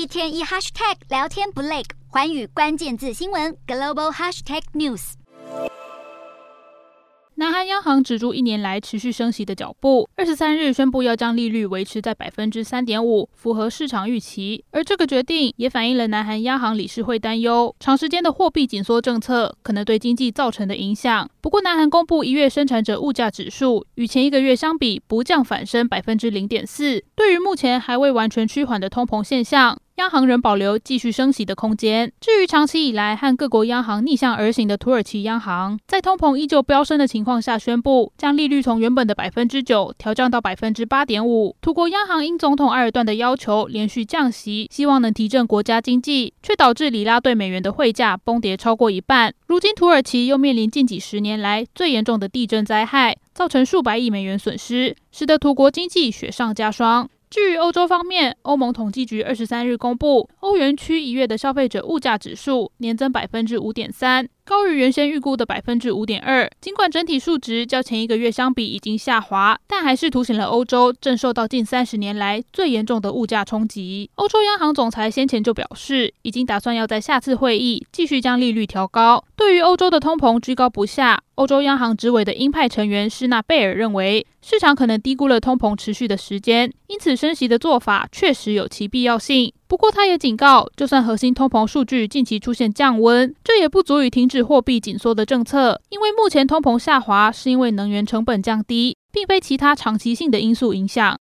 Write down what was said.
一天一 hashtag 聊天不累，环宇关键字新闻 global hashtag news。南韩央行止住一年来持续升息的脚步，二十三日宣布要将利率维持在百分之三点五，符合市场预期。而这个决定也反映了南韩央行理事会担忧长时间的货币紧缩政策可能对经济造成的影响。不过，南韩公布一月生产者物价指数与前一个月相比不降反升百分之零点四。对于目前还未完全趋缓的通膨现象，央行仍保留继续升息的空间。至于长期以来和各国央行逆向而行的土耳其央行，在通膨依旧飙升的情况下，宣布将利率从原本的百分之九调降到百分之八点五。土国央行因总统埃尔段的要求，连续降息，希望能提振国家经济，却导致里拉对美元的汇价崩跌超过一半。如今土耳其又面临近几十年来最严重的地震灾害，造成数百亿美元损失，使得土国经济雪上加霜。至于欧洲方面，欧盟统计局二十三日公布，欧元区一月的消费者物价指数年增百分之五点三。高于原先预估的百分之五点二。尽管整体数值较前一个月相比已经下滑，但还是凸显了欧洲正受到近三十年来最严重的物价冲击。欧洲央行总裁先前就表示，已经打算要在下次会议继续将利率调高。对于欧洲的通膨居高不下，欧洲央行执委的鹰派成员施纳贝尔认为，市场可能低估了通膨持续的时间，因此升息的做法确实有其必要性。不过，他也警告，就算核心通膨数据近期出现降温，这也不足以停止货币紧缩的政策，因为目前通膨下滑是因为能源成本降低，并非其他长期性的因素影响。